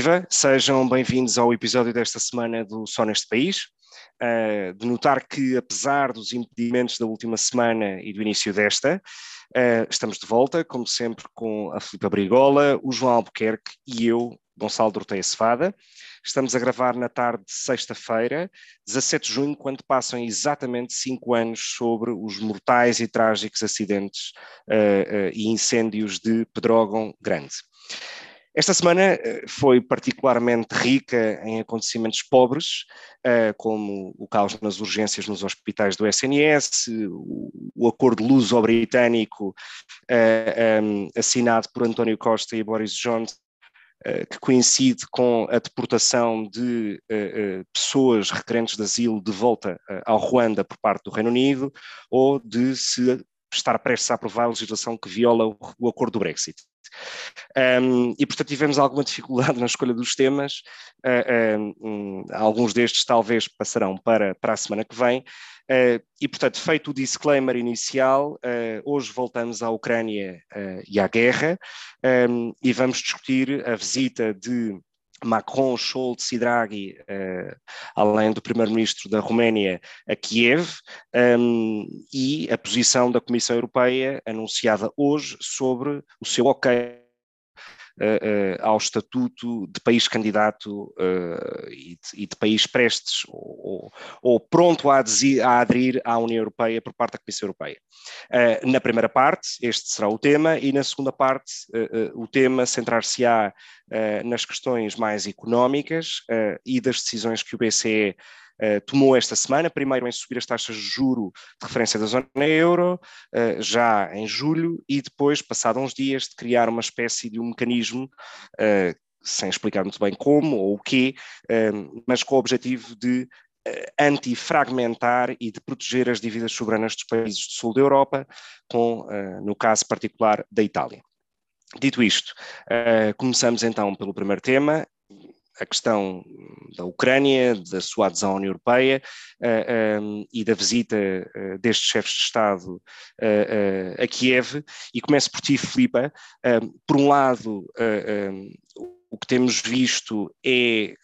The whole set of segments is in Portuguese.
Viva, sejam bem-vindos ao episódio desta semana do Só Neste País. Uh, de notar que, apesar dos impedimentos da última semana e do início desta, uh, estamos de volta, como sempre, com a Filipa Brigola, o João Albuquerque e eu, Gonçalo Dorteia Cevada. Estamos a gravar na tarde de sexta-feira, 17 de junho, quando passam exatamente cinco anos sobre os mortais e trágicos acidentes uh, e incêndios de Pedrógão Grande. Esta semana eh, foi particularmente rica em acontecimentos pobres, eh, como o caos nas urgências nos hospitais do SNS, o acordo luso-britânico eh, assinado por António Costa e Boris Johnson, que coincide com a deportação de pessoas requerentes de asilo de volta ao Ruanda por parte do Reino Unido, ou de se estar prestes a aprovar a legislação que viola o acordo do Brexit. Um, e, portanto, tivemos alguma dificuldade na escolha dos temas. Uh, um, alguns destes talvez passarão para, para a semana que vem. Uh, e, portanto, feito o disclaimer inicial, uh, hoje voltamos à Ucrânia e à guerra um, e vamos discutir a visita de Macron, Scholz e Draghi, uh, além do primeiro-ministro da Roménia, a Kiev, um, e a posição da Comissão Europeia anunciada hoje sobre o seu ok ao estatuto de país candidato e de, e, de, país prestes ou, ou pronto a, aderir, a aderir à União Europeia por parte da Comissão Europeia. na primeira parte, este será o tema, e na segunda parte, o tema centrar-se-á nas questões mais económicas e das decisões que o BCE Uh, tomou esta semana, primeiro em subir as taxas de juro de referência da zona euro, uh, já em julho, e depois, passado uns dias, de criar uma espécie de um mecanismo, uh, sem explicar muito bem como ou o quê, mas com o objetivo de antifragmentar e de proteger as dívidas soberanas dos países do sul da Europa, com, no caso particular, da Itália. Dito isto, começamos então pelo primeiro tema, a questão da Ucrânia, da sua adesão à União Europeia uh, eh, um, ehm, e da visita uh, destes chefes de Estado uh, a Kiev. E começo por ti, Filipa. Ehm, por um lado, ehm, o que temos visto é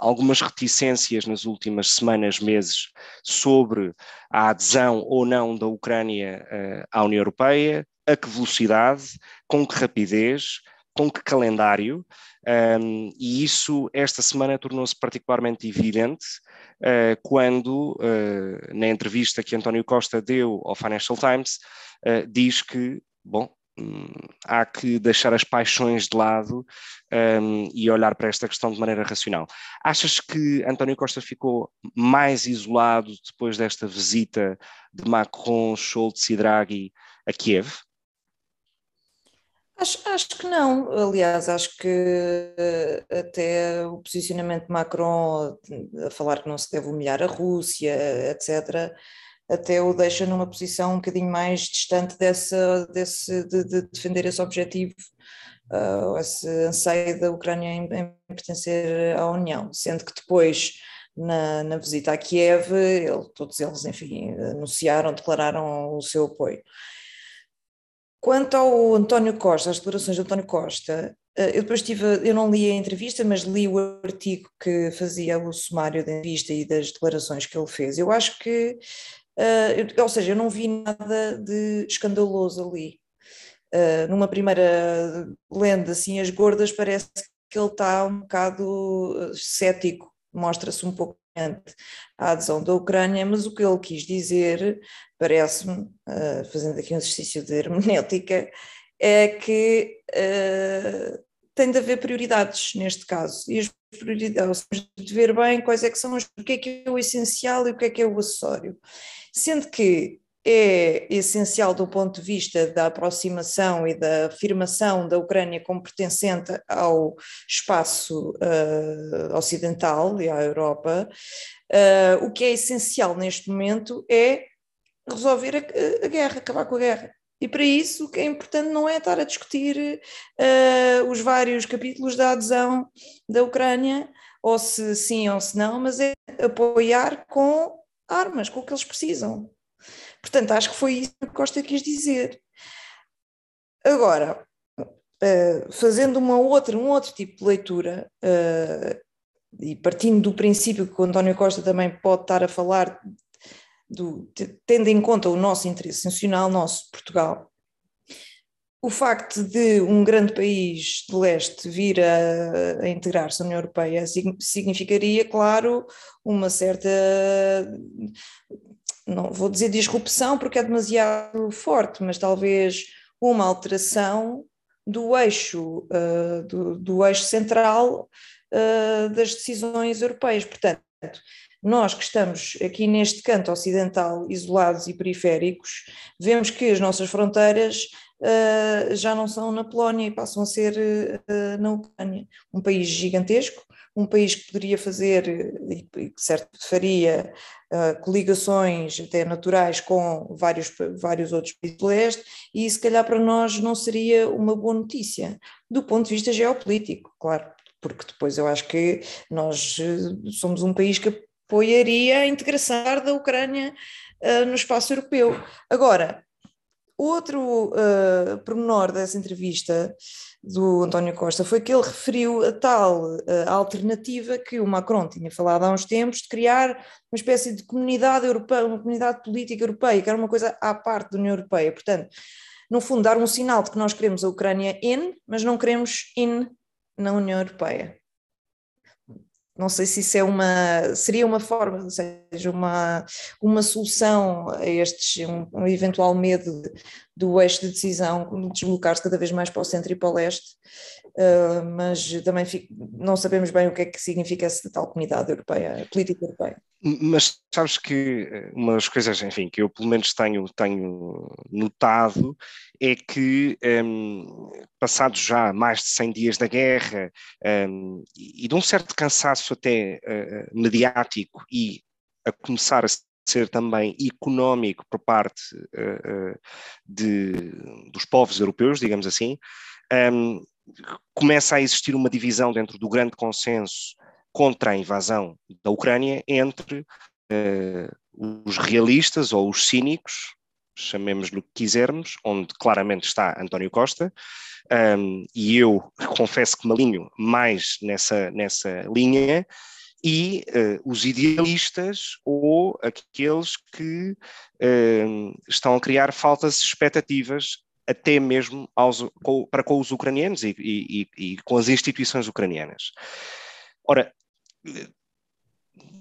algumas reticências nas últimas semanas, meses, sobre a adesão ou não da Ucrânia à União Europeia, a que velocidade, com que rapidez, com que calendário, um, e isso esta semana tornou-se particularmente evidente uh, quando, uh, na entrevista que António Costa deu ao Financial Times, uh, diz que, bom, um, há que deixar as paixões de lado um, e olhar para esta questão de maneira racional. Achas que António Costa ficou mais isolado depois desta visita de Macron, Schultz e Draghi a Kiev? Acho, acho que não. Aliás, acho que eh, até o posicionamento de Macron a falar que não se deve humilhar a Rússia, etc., até o deixa numa posição um bocadinho mais distante dessa, desse, de, de defender esse objetivo, uh, esse anseio da Ucrânia em, em, pertencer à União, sendo que depois, na, na visita a Kiev, ele, todos eles, enfim, anunciaram, declararam o seu apoio. Quanto ao António Costa, às declarações de António Costa, eh, eu depois tive, eu não li a entrevista, mas li o artigo que fazia o sumário da entrevista e das declarações que ele fez. Eu acho que, uh, ou seja, eu não vi nada de escandaloso ali. Uh, numa primeira lenda, assim, as gordas, parece que ele está um bocado cético, mostra-se um pouco à adesão da Ucrânia, mas o que ele quis dizer, parece-me, uh, fazendo aqui um exercício de hermenêutica, é que uh, tem de haver prioridades neste caso, e as prioridades, de ver bem quais é que são, o que é que é o essencial e o que é que é o acessório. Sendo que é essencial do ponto de vista da aproximação e da afirmação da Ucrânia como pertencente ao espaço uh, ocidental e à Europa, uh, o que é essencial neste momento é resolver a, a, guerra, acabar com a guerra. E para isso o que é importante não é estar a discutir uh, os vários capítulos da adesão da Ucrânia, ou se sim ou se não, mas é apoiar com armas, com o que eles precisam. Portanto, acho que foi isso que Costa quis dizer. Agora, uh, fazendo uma outra, um outro tipo de leitura, uh, e partindo do princípio que o António Costa também pode estar a falar, do, tendo em conta o nosso interesse nacional, nosso Portugal, o facto de um grande país de leste vir a, a integrar-se à União Europeia significaria, claro, uma certa, não vou dizer disrupção porque é demasiado forte, mas talvez uma alteração do eixo, uh, do, do, eixo central uh, das decisões europeias. Portanto, nós que estamos aqui neste canto ocidental, isolados e periféricos, vemos que as nossas fronteiras uh, já não são na Polónia e passam a ser uh, na Ucrânia. Um país gigantesco, um país que poderia fazer, e que certo faria, uh, coligações até naturais com vários, vários outros países do leste, e se calhar para nós não seria uma boa notícia, do ponto de vista geopolítico, claro, porque depois eu acho que nós somos um país que apoiaria a integração da Ucrânia uh, no espaço europeu. Agora, Outro uh, pormenor dessa entrevista do António Costa foi que ele referiu a tal uh, alternativa que o Macron tinha falado há uns tempos de criar uma espécie de comunidade europeia, uma comunidade política europeia, que era uma coisa à parte da União Europeia. Portanto, no fundo, dar um sinal de que nós queremos a Ucrânia in, mas não queremos in na União Europeia. Não sei se isso é uma, seria uma forma, ou seja, uma, uma solução a estes, um, um eventual medo do eixo de decisão deslocar-se cada vez mais para o centro e para o leste, uh, mas também não sabemos bem o que é que significa essa tal comunidade europeia, política europeia. Mas sabes que eh, uma das coisas, enfim, que eu pelo menos tenho, tenho notado é que, um, passados já mais de 100 dias da guerra um, e de um certo cansaço até uh, mediático e a começar a ser também económico por parte uh, de, dos povos europeus, digamos assim, um, começa a existir uma divisão dentro do grande consenso contra a invasão da Ucrânia entre uh, os realistas ou os cínicos, chamemos-lhe o que quisermos, onde claramente está António Costa, um, e eu confesso que me alinho mais nessa, nessa linha, e uh, os idealistas ou aqueles que uh, estão a criar faltas expectativas até mesmo aos, com, para com os ucranianos e, e, e, com as instituições ucranianas. Ora,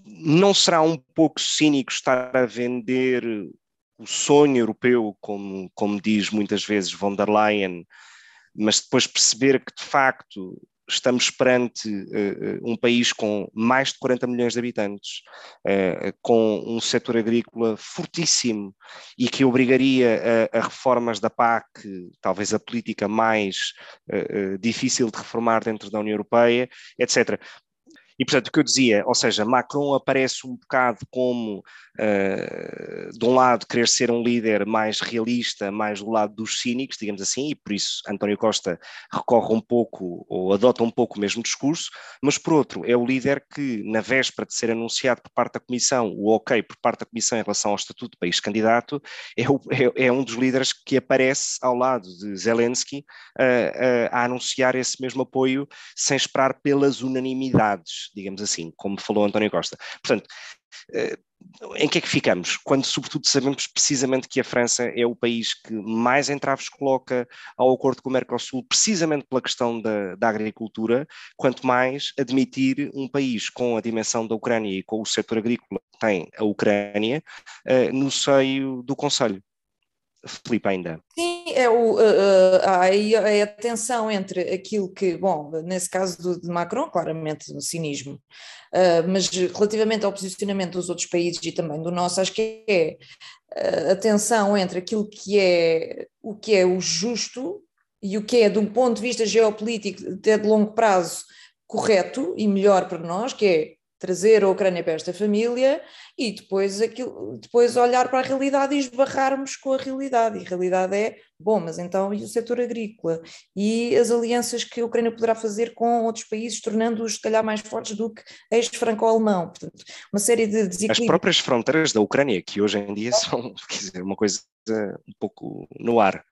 não será um pouco cínico estar a vender o sonho europeu, como, como diz muitas vezes von der Leyen, mas depois perceber que de facto estamos perante uh, um país com mais de 40 milhões de habitantes, uh, com um setor agrícola fortíssimo e que obrigaria a, a reformas da PAC, talvez a política mais uh, difícil de reformar dentro da União Europeia, etc. E, portanto, o que eu dizia, ou seja, Macron aparece um bocado como, de um lado, querer ser um líder mais realista, mais do lado dos cínicos, digamos assim, e por isso António Costa recorre um pouco, ou adota um pouco o mesmo discurso, mas, por outro, é o líder que, na véspera de ser anunciado por parte da Comissão, o ok por parte da Comissão em relação ao Estatuto de País Candidato, é, o, é, é um dos líderes que aparece ao lado de Zelensky uh, uh, a anunciar esse mesmo apoio, sem esperar pelas unanimidades digamos assim, como falou António Costa. Portanto, eh, em que é que ficamos? Quando, sobretudo, sabemos precisamente que a França é o país que mais entraves coloca ao acordo com o Mercosul, precisamente pela questão da, da agricultura, quanto mais admitir um país com a dimensão da Ucrânia e com o setor agrícola que tem a Ucrânia uh, no seio do Conselho. Filipe, ainda. Sim, é o, uh, há aí a tensão entre aquilo que, bom, nesse caso do, de Macron, claramente o cinismo, uh, mas relativamente ao posicionamento dos outros países e também do nosso, acho que é a tensão entre aquilo que é o que é o justo e o que é, de um ponto de vista geopolítico, até de longo prazo, correto e melhor para nós, que é trazer a Ucrânia para esta família e depois, aquilo, depois olhar para a realidade e esbarrarmos com a realidade. E a realidade é, bom, mas então e o setor agrícola? E as alianças que a Ucrânia poderá fazer com outros países, tornando-os, se calhar, mais fortes do que este franco-alemão. Portanto, uma série de desequilíbrios. As próprias fronteiras da Ucrânia, que hoje em dia são dizer, uma coisa um pouco no ar.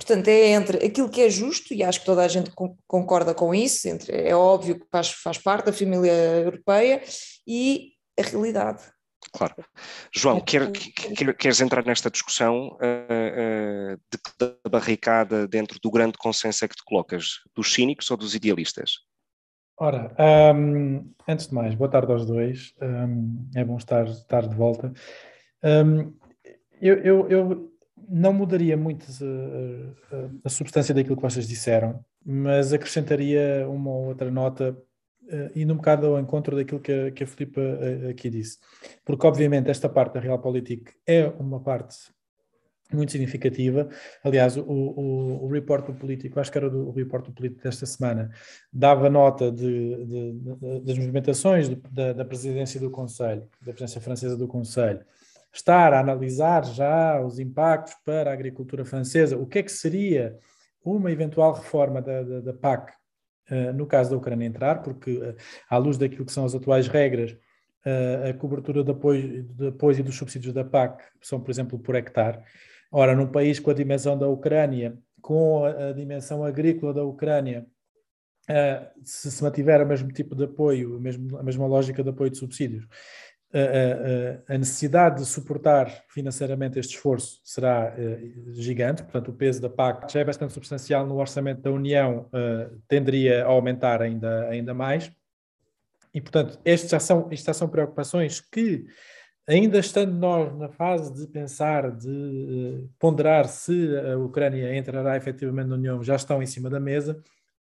Portanto, é entre aquilo que é justo, e acho que toda a gente concorda com isso, entre, é óbvio que faz, faz parte da família europeia, e a realidade. Claro. João, quer, quer, queres entrar nesta discussão uh, uh, de que barricada dentro do grande consenso é que te colocas? Dos cínicos ou dos idealistas? Ora, um, antes de mais, boa tarde aos dois. Um, é bom estar, estar de volta. Um, eu, eu, eu, não mudaria muito a, a, a, substância daquilo que vocês disseram, mas acrescentaria uma ou outra nota uh, indo um bocado ao encontro daquilo que a, que a Filipa uh, aqui disse. Porque, obviamente, esta parte da Realpolitik é uma parte muito significativa. Aliás, o, o, o report do político, acho que era do, o report do político desta semana, dava nota de, de, de, das movimentações da, da presidência do Conselho, da presidência francesa do Conselho, estar a analisar já os impactos para a agricultura francesa, o que é que seria uma eventual reforma da, da, da PAC uh, no caso da Ucrânia entrar, porque uh, à luz daquilo que são as atuais regras, uh, a cobertura de apoio, de apoio e dos subsídios da PAC são, por exemplo, por hectare. Ora, num país com a dimensão da Ucrânia, com a, dimensão agrícola da Ucrânia, se se mantiver o mesmo tipo de apoio, a mesma lógica de apoio de subsídios, a, necessidade de suportar financeiramente este esforço será uh, gigante, portanto, o peso da PAC já é bastante substancial no orçamento da União, uh, tenderia a aumentar ainda, ainda mais. E, portanto, estas já, são, estas são preocupações que, ainda estando nós na fase de pensar, de uh, ponderar se a Ucrânia entrará efetivamente na União, já estão em cima da mesa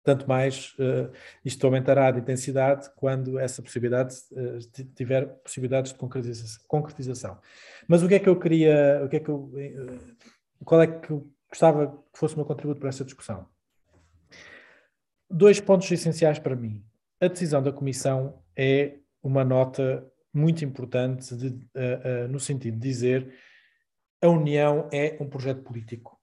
tanto mais uh, isto aumentará de intensidade quando essa possibilidade uh, tiver possibilidades de concretização. Mas o que é que eu queria, o que é que eu, uh, qual é que eu gostava que fosse o meu contributo para essa discussão? Dois pontos essenciais para mim. A decisão da Comissão é uma nota muito importante de, no sentido de dizer a União é um projeto político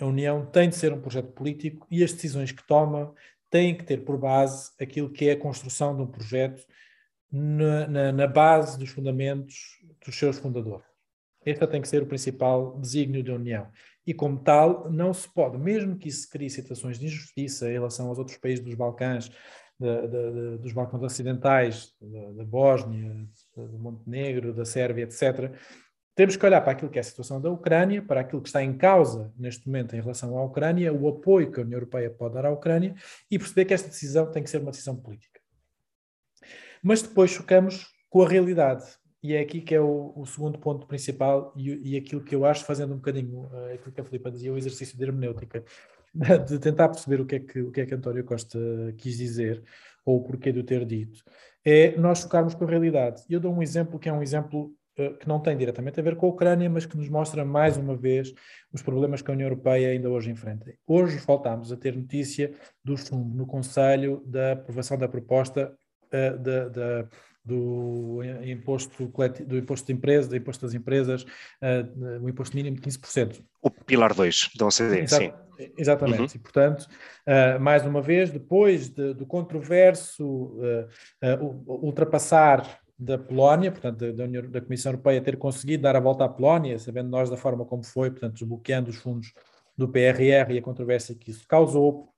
a União tem de ser um projeto político e as decisões que toma têm que ter por base aquilo que é a construção de um projeto na, na, na base dos fundamentos dos seus fundadores. Este tem que ser o principal desígnio da União. E, como tal, não se pode, mesmo que isso crie situações de injustiça em relação aos outros países dos Balcãs, de, de, de, dos Balcãs Ocidentais, da Bósnia, do Montenegro, da Sérvia, etc., temos que olhar para aquilo que é a situação da Ucrânia, para aquilo que está em causa neste momento em relação à Ucrânia, o apoio que a União Europeia pode dar à Ucrânia e perceber que esta decisão tem que ser uma decisão política. Mas depois chocamos com a realidade. E é aqui que é o, o segundo ponto principal e, e, aquilo que eu acho, fazendo um bocadinho uh, aquilo que a Filipa dizia, o exercício de hermenêutica, de tentar perceber o que é que, o que, é que António Costa quis dizer ou o porquê de o ter dito, é nós chocarmos com a realidade. Eu dou um exemplo que é um exemplo que não tem diretamente a ver com a Ucrânia, mas que nos mostra mais uma vez os problemas que a União Europeia ainda hoje enfrenta. Hoje voltámos a ter notícia do chumbo no Conselho da aprovação da proposta uh, de, de, do imposto do imposto de empresa, do imposto das empresas, uh, o imposto mínimo de 15%. O pilar 2 da OCDE, Exato, sim. Exatamente, uhum. e portanto, uh, mais uma vez, depois de, do controverso ultrapassar da Polónia, portanto, da, União, da Comissão Europeia ter conseguido dar a volta à Polónia, sabendo nós da forma como foi, portanto, desbloqueando os fundos do PRR e a controvérsia que isso causou,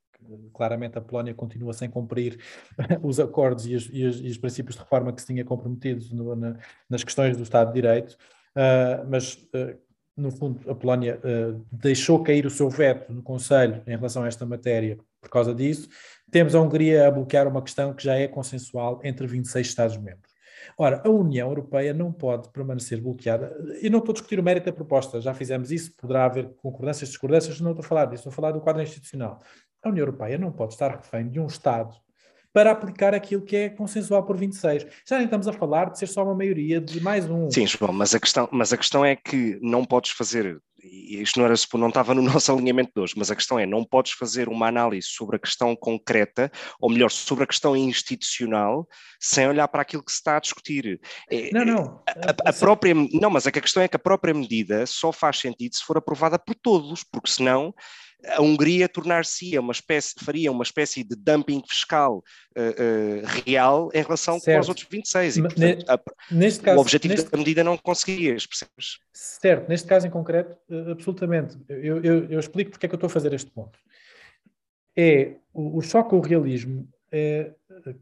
claramente a Polónia continua sem cumprir os acordos e os, e os, e os princípios de reforma que se tinha comprometido no, na, nas questões do Estado de Direito, uh, mas uh, no fundo a Polónia uh, deixou cair o seu veto no Conselho em relação a esta matéria por causa disso. Temos a Hungria a bloquear uma questão que já é consensual entre 26 Estados-membros. Ora, a União Europeia não pode permanecer bloqueada. E não estou a discutir o mérito da proposta, já fizemos isso, poderá haver concordâncias, discordâncias, não estou a falar disso, estou a falar do quadro institucional. A União Europeia não pode estar refém de um Estado para aplicar aquilo que é consensual por 26. Já nem estamos a falar de ser só uma maioria de mais um. Sim, João, mas a questão, mas a questão é que não podes fazer, isto não, era, não estava no nosso alinhamento de hoje, mas a questão é, não podes fazer uma análise sobre a questão concreta, ou melhor, sobre a questão institucional, sem olhar para aquilo que se está a discutir. É, não, não. A, a, própria, não, mas a questão é que a própria medida só faz sentido se for aprovada por todos, porque senão a Hungria tornar-se uma espécie, faria uma espécie de dumping fiscal uh, uh, real em relação certo. com os outros 26. E, portanto, a, neste caso, o objetivo neste... da medida não conseguias, percebes? Certo, neste caso em concreto, absolutamente. Eu, eu, eu explico porque é que eu estou a fazer este ponto. É o, o choque ao realismo é,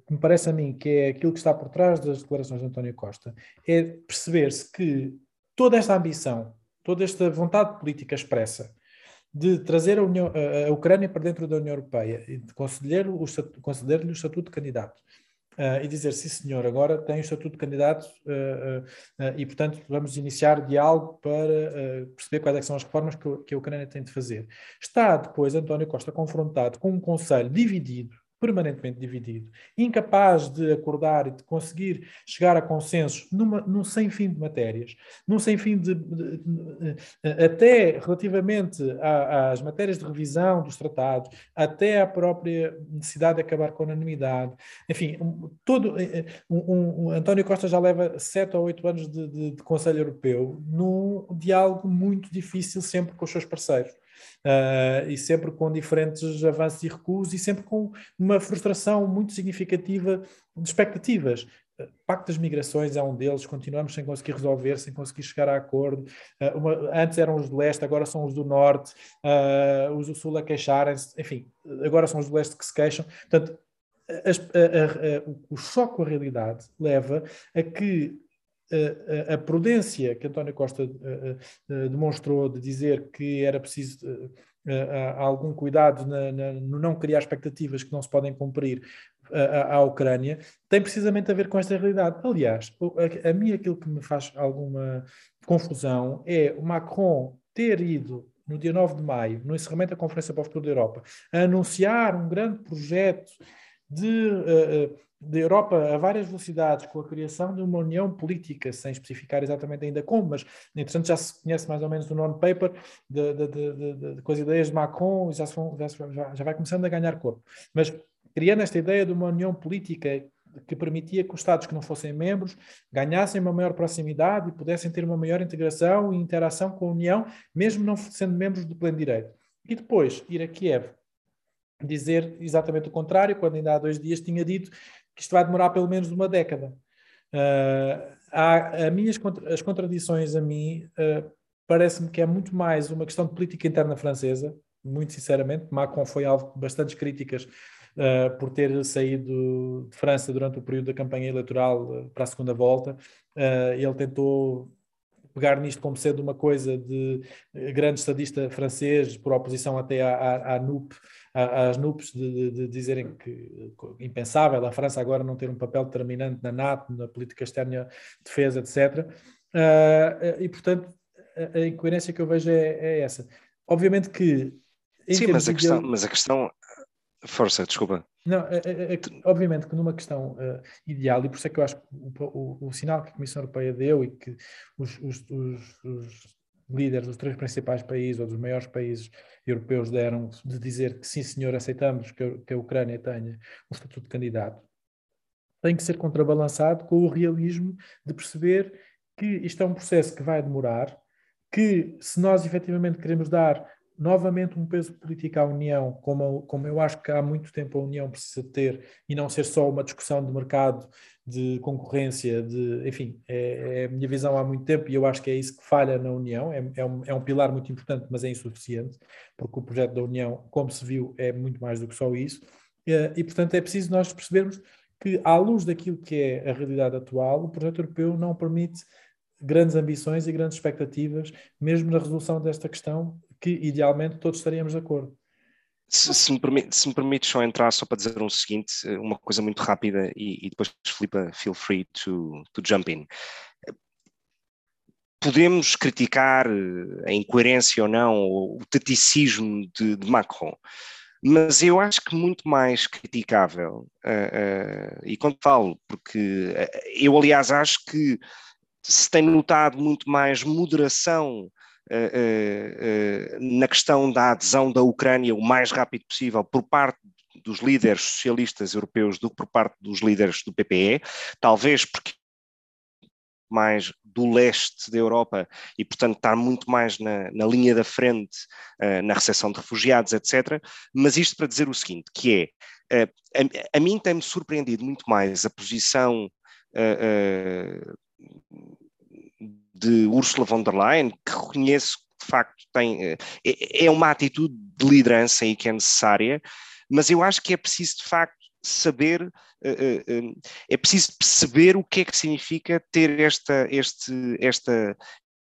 que me parece a mim que é aquilo que está por trás das declarações de António Costa, é perceber-se que toda esta ambição, toda esta vontade política expressa de trazer a, União, a, Ucrânia para dentro da União Europeia e de conceder-lhe o, conceder o estatuto de candidato. Uh, e dizer, sim senhor, agora tem o estatuto de candidato uh, uh, e, portanto, vamos iniciar diálogo para perceber quais é são as reformas que, que a Ucrânia tem de fazer. Está depois António Costa confrontado com um Conselho dividido permanentemente dividido, incapaz de acordar e de conseguir chegar a consensos numa, num sem fim de matérias, num sem fim de, de, de, até relativamente às matérias de revisão dos tratados, até à própria necessidade de acabar com a unanimidade, enfim, todo eh, eh, um, um, António Costa já leva sete ou oito anos de, de Conselho Europeu num diálogo muito difícil sempre com os seus parceiros uh, e sempre com diferentes avanços e recuos e sempre com uma frustração muito significativa de expectativas. Pacto das Migrações é um deles, continuamos sem conseguir resolver, sem conseguir chegar a acordo. Uh, uma, antes eram os do leste, agora são os do norte, uh, os do sul a queixarem-se, enfim, agora são os do leste que se queixam. Portanto, a, a, a, o choque com a realidade leva a que a, prudência que António Costa demonstrou de dizer que era preciso algum cuidado no não criar expectativas que não se podem cumprir à, Ucrânia, tem precisamente a ver com esta realidade. Aliás, a, a mim aquilo que me faz alguma confusão é o Macron ter ido no dia 9 de maio, no encerramento da Conferência para o Futuro da Europa, a anunciar um grande projeto de uh, da Europa a várias velocidades, com a criação de uma união política, sem especificar exatamente ainda como, mas entretanto já se conhece mais ou menos o non-paper com as ideias de Macron, já, já, já vai começando a ganhar corpo. Mas criando esta ideia de uma união política que permitia que os Estados que não fossem membros ganhassem uma maior proximidade e pudessem ter uma maior integração e interação com a União, mesmo não sendo membros do pleno direito. E depois ir a Kiev dizer exatamente o contrário, quando ainda há dois dias tinha dito que isto vai demorar pelo menos uma década. Uh, há, a minhas, as contradições a mim uh, parece-me que é muito mais uma questão de política interna francesa, muito sinceramente. Macron foi alvo de bastantes críticas uh, por ter saído de França durante o período da campanha eleitoral para a segunda volta. ele tentou pegar nisto como sendo uma coisa de grande estadista francês, por oposição até à, à, à NUP, às NUPs de, de, de, dizerem que impensável a França agora não ter um papel determinante na NATO, na política externa, defesa, etc. Uh, ah, e, portanto, a, a, incoerência que eu vejo é, é essa. Obviamente que. Sim, mas a, questão, mas a questão. Força, desculpa. Não, é, é, é, obviamente que numa questão uh, ideal, e por isso é que eu acho que o, o, o, sinal que a Comissão Europeia deu e que os, os, os, os líderes dos três principais países ou dos maiores países europeus deram de dizer que sim, senhor, aceitamos que que a Ucrânia tenha um estatuto de candidato, tem que ser contrabalançado com o realismo de perceber que isto é um processo que vai demorar, que se nós efetivamente queremos dar novamente um peso político à União, como, como eu acho que há muito tempo a União precisa ter, e não ser só uma discussão de mercado, de concorrência, de, enfim, é, é, a minha visão há muito tempo e eu acho que é isso que falha na União, é, é, um, é um pilar muito importante, mas é insuficiente, porque o projeto da União, como se viu, é muito mais do que só isso, e, portanto é preciso nós percebermos que, à luz daquilo que é a realidade atual, o projeto europeu não permite grandes ambições e grandes expectativas, mesmo na resolução desta questão, que idealmente todos estaríamos de acordo. Se, se, me permite, se me permites só entrar só para dizer um seguinte, uma coisa muito rápida e, e depois Filipe, feel free to, to jump in. Podemos criticar a incoerência ou não, o taticismo de, de Macron, mas eu acho que muito mais criticável, uh, uh, e quando falo, porque uh, eu aliás acho que se tem notado muito mais moderação na questão da adesão da Ucrânia o mais rápido possível por parte dos líderes socialistas europeus do que por parte dos líderes do PPE, talvez porque mais do leste da Europa e, portanto, estar muito mais na, na linha da frente uh, na recepção de refugiados, etc. Mas isto para dizer o seguinte, que é, uh, a, a, mim tem-me surpreendido muito mais a posição uh, de Ursula von der Leyen, que reconheço que de facto tem, é, é uma atitude de liderança e que é necessária, mas eu acho que é preciso de facto saber, eh, eh, eh, é preciso perceber o que é que significa ter esta, este, esta,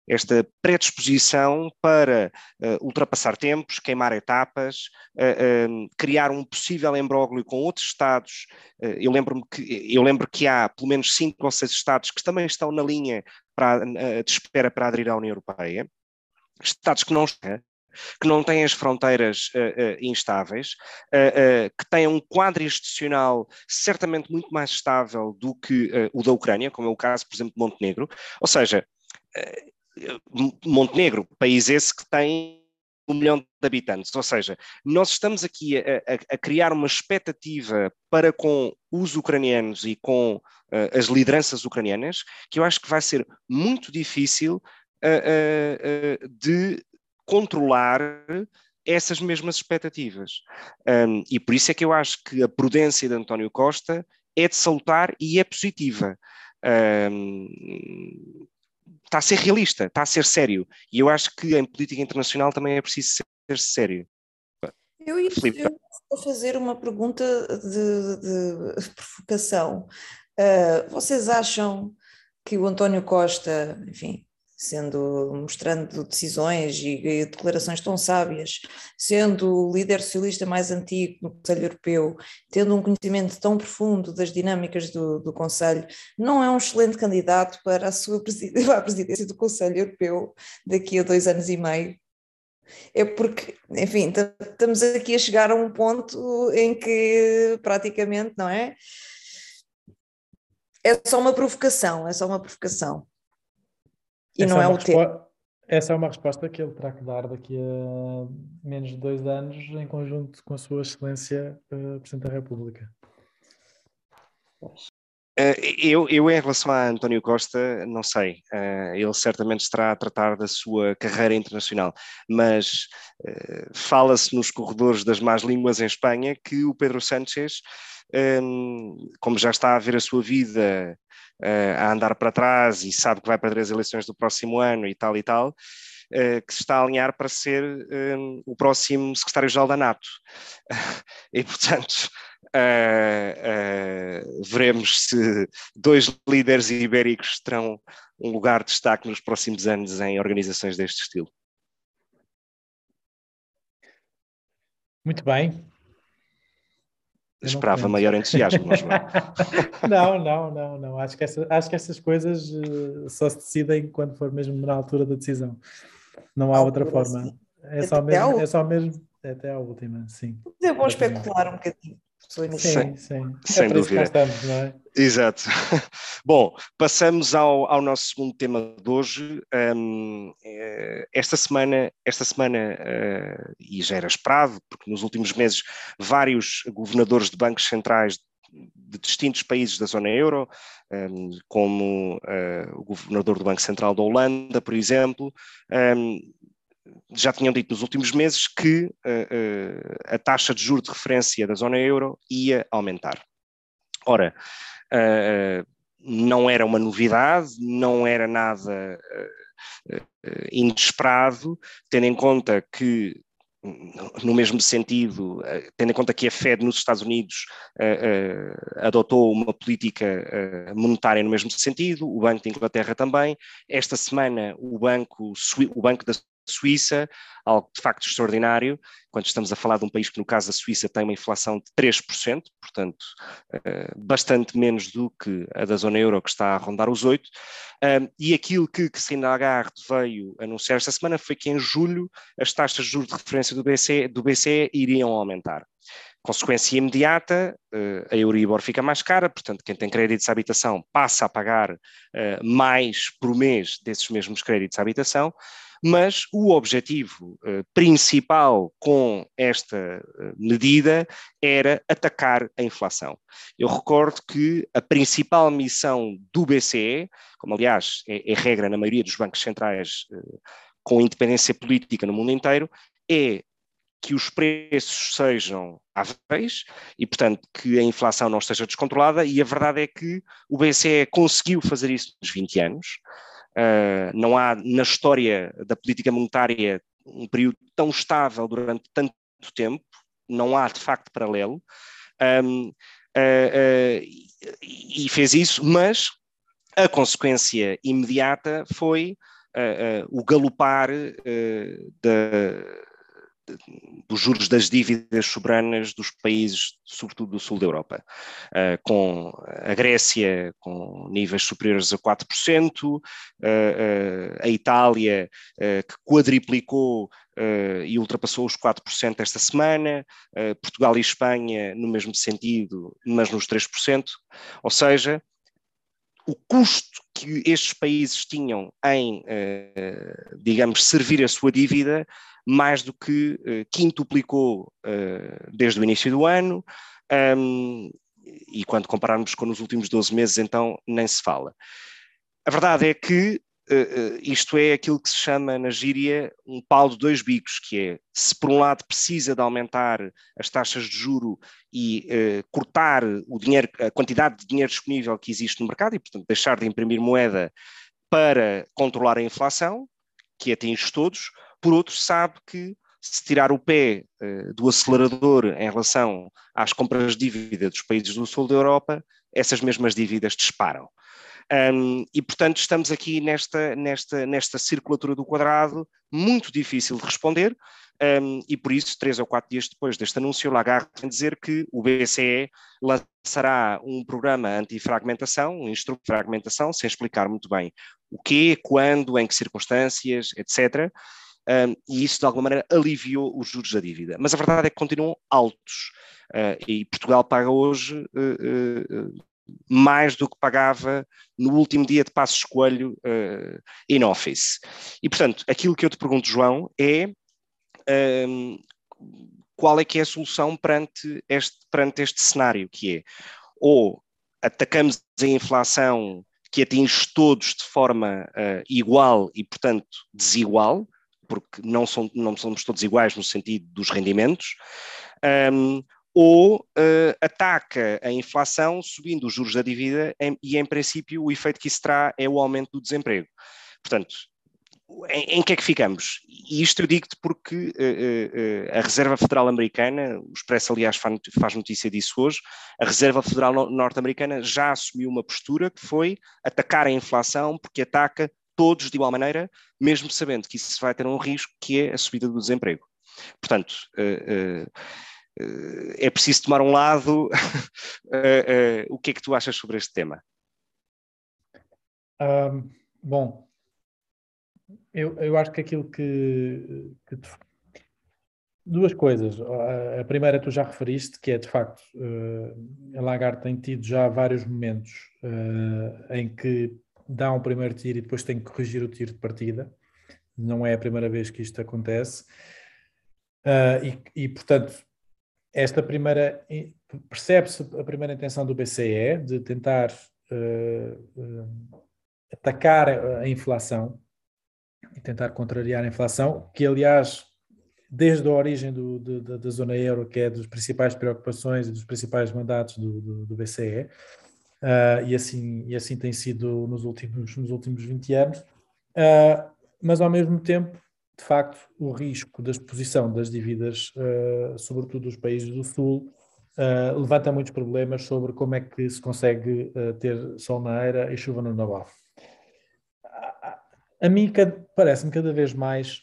esta predisposição para uh, ultrapassar tempos, queimar etapas, uh, uh, criar um possível imbróglio com outros Estados. eu lembro-me que eu lembro que há pelo menos cinco ou seis Estados que também estão na linha para, de espera para aderir à União Europeia. Estados que não que não têm as fronteiras uh, uh, instáveis, uh, que têm um quadro institucional certamente muito mais estável do que o da Ucrânia, como é o caso, por exemplo, de Montenegro. Ou seja, Montenegro, país esse que tem um milhão de habitantes. Ou seja, nós estamos aqui a, a, a criar uma expectativa para com os ucranianos e com uh, as lideranças ucranianas, que eu acho que vai ser muito difícil uh, uh, de controlar essas mesmas expectativas. Um, e por isso é que eu acho que a prudência de António Costa é de salutar e é positiva. Um, está a ser realista, está a ser sério. E eu acho que em política internacional também é preciso ser sério. Eu ia, eu fazer uma pergunta de, de provocação. Uh, vocês acham que o António Costa, enfim, sendo mostrando decisões e, e, declarações tão sábias, sendo o líder socialista mais antigo no Conselho Europeu, tendo um conhecimento tão profundo das dinâmicas do, do Conselho, não é um excelente candidato para a sua presidência, a presidência do Conselho Europeu daqui a dois anos e meio. É porque, enfim, estamos aqui a chegar a um ponto em que praticamente, não é? É só uma provocação, é só uma provocação. E essa não é, é o tempo. Essa é uma resposta que ele terá que dar daqui a menos de dois anos, em conjunto com a Sua Excelência uh, Presidente da República. Uh, eu, eu, em relação a António Costa, não sei. Uh, ele certamente estará a tratar da sua carreira internacional, mas uh, fala-se nos corredores das más línguas em Espanha que o Pedro Sánchez, um, como já está a ver a sua vida uh, a andar para trás e sabe que vai perder as eleições do próximo ano e tal e tal, uh, que se está a alinhar para ser um, o próximo secretário-geral da NATO. e, portanto, uh, veremos se dois líderes ibéricos terão um lugar de destaque nos próximos anos em organizações deste estilo. Muito bem, Esperava maior entusiasmo, mas não. não, não, não, não. Acho que, essa, acho que essas coisas uh, só se decidem quando for mesmo na altura da decisão. Não há outra forma. É só, mesmo, é só mesmo até a última, sim. É bom especular um bocadinho. Sim, sim. sim. Sem é dúvida. Estamos, não é? Exato. Bom, passamos ao, ao nosso segundo tema de hoje. Um, eh, esta semana, esta semana uh, e já era esperado, porque nos últimos meses vários governadores de bancos centrais de distintos países da zona euro, um, como uh, o governador do Banco Central da Holanda, por exemplo, um, já tinham dito nos últimos meses que uh, uh, a taxa de juros de referência da zona euro ia aumentar. Ora, uh, não era uma novidade, não era nada inesperado, tendo em conta que no mesmo sentido, tendo em conta que a Fed nos Estados Unidos uh, uh, adotou uma política uh, monetária no mesmo sentido, o Banco de Inglaterra também. Esta semana, o Banco, o banco da Suíça, algo de facto extraordinário, quando estamos a falar de um país que, no caso da Suíça, tem uma inflação de 3%, portanto, uh, bastante menos do que a da zona euro, que está a rondar os 8%. Uh, e aquilo que Cristina Lagarde veio anunciar esta semana foi que em julho as taxas de juros de referência do BCE, do BCE iriam aumentar. Consequência imediata, uh, a Euribor fica mais cara, portanto, quem tem créditos de habitação passa a pagar uh, mais por mês desses mesmos créditos de habitação, mas o objetivo uh, principal com esta uh, medida era atacar a inflação. Eu recordo que a principal missão do BCE, como aliás é, é regra na maioria dos bancos centrais uh, com independência política no mundo inteiro, é que os preços sejam áveis e, portanto, que a inflação não esteja descontrolada, e a verdade é que o BCE conseguiu fazer isso nos 20 anos. Uh, não há na história da política monetária um período tão estável durante tanto tempo, não há de facto paralelo. Um, uh, uh, e fez isso, mas a consequência imediata foi o galopar da dos juros das dívidas soberanas dos países, sobretudo do sul da Europa, uh, com a Grécia com níveis superiores a 4%, uh, uh, a Itália que quadriplicou e ultrapassou os 4% esta semana, Portugal e Espanha no mesmo sentido, mas nos 3%, ou seja, o custo que estes países tinham em, digamos, servir a sua dívida mais do que uh, quintuplicou uh, desde o início do ano, um, e quando compararmos com os últimos 12 meses, então nem se fala. A verdade é que uh, isto é aquilo que se chama na gíria um pau de dois bicos, que é, se por um lado precisa de aumentar as taxas de juro e cortar o dinheiro, a quantidade de dinheiro disponível que existe no mercado, e portanto deixar de imprimir moeda para controlar a inflação, que atinge todos, por outro, sabe que se tirar o pé uh, do acelerador em relação às compras de dívida dos países do sul da Europa, essas mesmas dívidas disparam. Um, e, portanto, estamos aqui nesta, nesta, nesta circulatura do quadrado, muito difícil de responder, um, e por isso, três ou quatro dias depois deste anúncio, Lagarde vem dizer que o BCE lançará um programa anti-fragmentação, um instrumento de fragmentação, sem explicar muito bem o quê, quando, em que circunstâncias, etc., um, e isso de alguma maneira aliviou os juros da dívida. Mas a verdade é que continuam altos uh, e Portugal paga hoje uh, uh, mais do que pagava no último dia de Passos Coelho in office. E portanto, aquilo que eu te pergunto, João, é um, qual é que é a solução perante este, perante este cenário, que é ou atacamos a inflação que atinge todos de forma igual e, portanto, desigual, porque não, são, não somos todos iguais no sentido dos rendimentos, um, ou uh, ataca a inflação subindo os juros da dívida em, e, em princípio, o efeito que isso terá é o aumento do desemprego. Portanto, em, em que é que ficamos? E isto eu digo-te porque uh, uh, a Reserva Federal Americana, o Expresso, aliás, faz notícia disso hoje, a Reserva Federal Norte-Americana já assumiu uma postura que foi atacar a inflação porque ataca todos de igual maneira, mesmo sabendo que isso vai ter um risco que é a subida do desemprego. Portanto, uh, uh, é preciso tomar um lado. o que é que tu achas sobre este tema? Um, bom, eu, eu acho que aquilo que, que tu, duas coisas. A primeira tu já referiste, que é de facto a Lagarde tem tido já vários momentos em que dá um primeiro tiro e depois tem que corrigir o tiro de partida. Não é a primeira vez que isto acontece. Uh, e, e, portanto, esta primeira percebe-se a primeira intenção do BCE de tentar uh, atacar a inflação e tentar contrariar a inflação, que aliás, desde a origem do, do, da zona euro, que é das principais preocupações e dos principais mandatos do, do BCE, uh, e, assim, e assim tem sido nos últimos, nos últimos 20 anos, uh, mas ao mesmo tempo, de facto, o risco da exposição das dívidas, uh, sobretudo dos países do Sul, levanta muitos problemas sobre como é que se consegue ter sol na eira e chuva no naval. A mim parece-me cada vez mais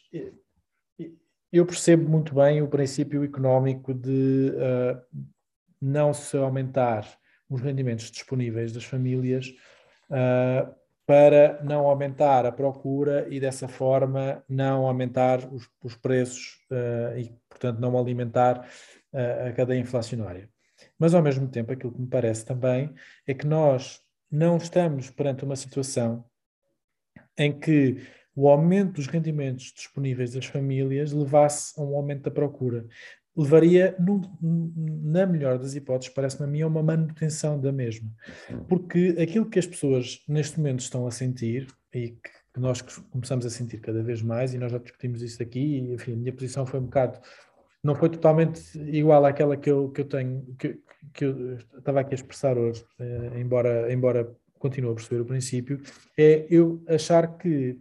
eu percebo muito bem o princípio económico de não se aumentar os rendimentos disponíveis das famílias uh, para não aumentar a procura e dessa forma não aumentar os, os preços uh, e, portanto, não alimentar uh, a cadeia inflacionária. Mas, ao mesmo tempo, aquilo que me parece também é que nós não estamos perante uma situação em que o aumento dos rendimentos disponíveis das famílias levasse a um aumento da procura. Levaria, no, na melhor das hipóteses, parece-me a mim, a uma manutenção da mesma. Porque aquilo que as pessoas neste momento estão a sentir, e que nós começamos a sentir cada vez mais, e nós já discutimos isso aqui, e enfim, a minha posição foi um bocado não foi totalmente igual àquela que eu, que eu tenho, que, que eu estava aqui a expressar hoje, eh, embora, embora continue a perceber o princípio, é eu achar que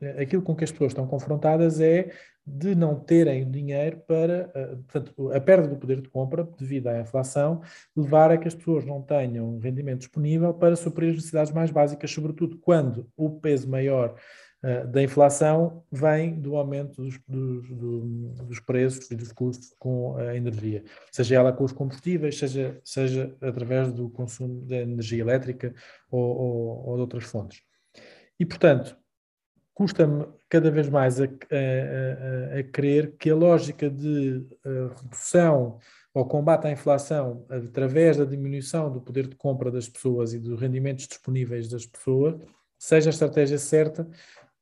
eh, aquilo com que as pessoas estão confrontadas é de não terem dinheiro para, eh, portanto, a perda do poder de compra devido à inflação, levar a que as pessoas não tenham rendimento disponível para suprir as necessidades mais básicas, sobretudo quando o peso maior eh, da inflação vem do aumento dos, dos, dos, preços e dos custos com a energia, seja ela com os combustíveis, seja, seja através do consumo de energia elétrica ou, ou, ou de outras fontes. E, portanto, custa-me cada vez mais a, a, a, a, crer que a lógica de eh, redução ou combate à inflação através da diminuição do poder de compra das pessoas e dos rendimentos disponíveis das pessoas seja a estratégia certa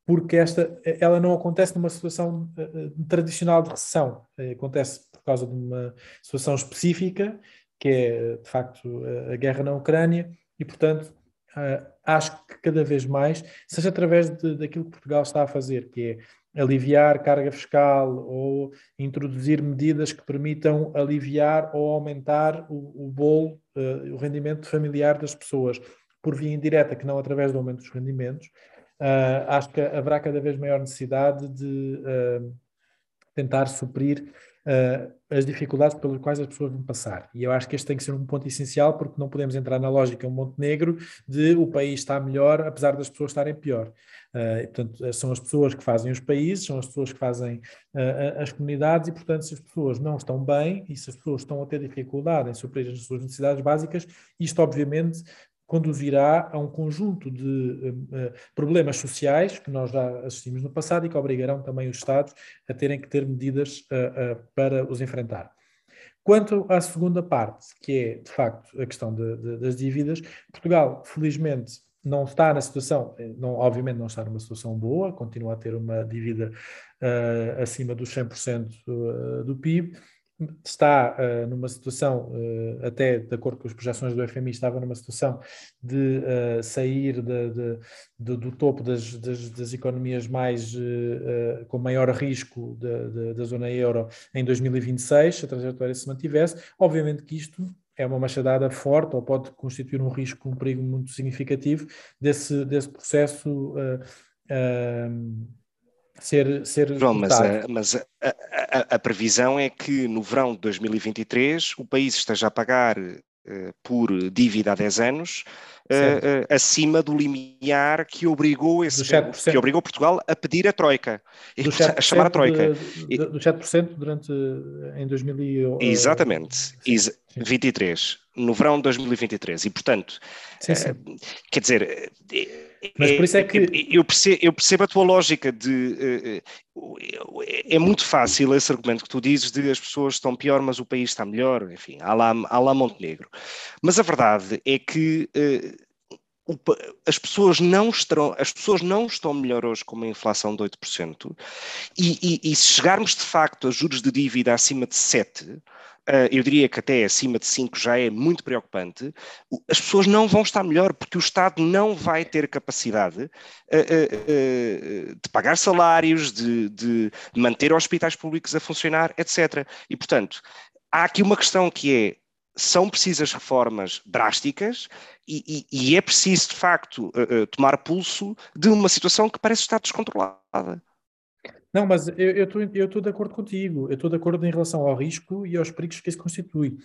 porque esta, ela não acontece numa situação uh, tradicional de recessão, acontece por causa de uma situação específica, que é de facto a guerra na Ucrânia, e portanto uh, acho que cada vez mais, seja através de, daquilo que Portugal está a fazer, que é aliviar carga fiscal ou introduzir medidas que permitam aliviar ou aumentar o, o bolo, o rendimento familiar das pessoas, por via indireta, que não através do aumento dos rendimentos, uh, acho que haverá cada vez maior necessidade de uh, tentar suprir uh, as dificuldades pelas quais as pessoas vão passar. E eu acho que este tem que ser um ponto essencial, porque não podemos entrar na lógica Montenegro de o país está melhor, apesar das pessoas estarem pior. Uh, portanto, são as pessoas que fazem os países, são as pessoas que fazem uh, as comunidades, e, portanto, se as pessoas não estão bem e se as pessoas estão a ter dificuldade em suprir as suas necessidades básicas, isto, obviamente, conduzirá a um conjunto de uh, problemas sociais que nós já assistimos no passado e que obrigarão também os Estados a terem que ter medidas uh, uh, para os enfrentar. Quanto à segunda parte, que é de facto a questão de, de, das dívidas, Portugal, felizmente, não está na situação, não, obviamente não está numa situação boa, continua a ter uma dívida acima dos 100% do PIB, está uh, numa situação, uh, até de acordo com as projeções do FMI, estava numa situação de uh, sair de, de, de, do topo das, das, das economias mais com maior risco da zona euro em 2026, se a trajetória se mantivesse. Obviamente que isto é uma machadada forte ou pode constituir um risco, um perigo muito significativo desse, desse processo ser, ser João, mas, a, mas a, a, a, previsão é que no verão de 2023 o país esteja a pagar uh, por dívida há 10 anos uh, uh, acima do limiar que obrigou, esse, que obrigou Portugal a pedir a Troika, a chamar a Troika. De, de, do 7% durante em 2000 Exatamente, 23, no verão de 2023. E, portanto, sim, sim. quer dizer mas por isso é que. Eu percebo, eu percebo a tua lógica de. Eh, eh, é muito fácil esse argumento que tu dizes de as pessoas estão pior, mas o país está melhor, enfim, há lá, há lá Montenegro. Mas a verdade é que eh, as pessoas não estão, as pessoas não estão melhor hoje com uma inflação de 8%, e, e, e se chegarmos de facto a juros de dívida acima de 7%, uh, eu diria que até acima de 5 já é muito preocupante, as pessoas não vão estar melhor, porque o Estado não vai ter capacidade uh, uh, de pagar salários, de, de manter hospitais públicos a funcionar, etc. E, portanto, há aqui uma questão que é são precisas reformas drásticas e, e, e é preciso, de facto, tomar pulso de uma situação que parece estar descontrolada. Não, mas eu estou eu de acordo contigo. Eu estou de acordo em relação ao risco e aos perigos que isso constitui.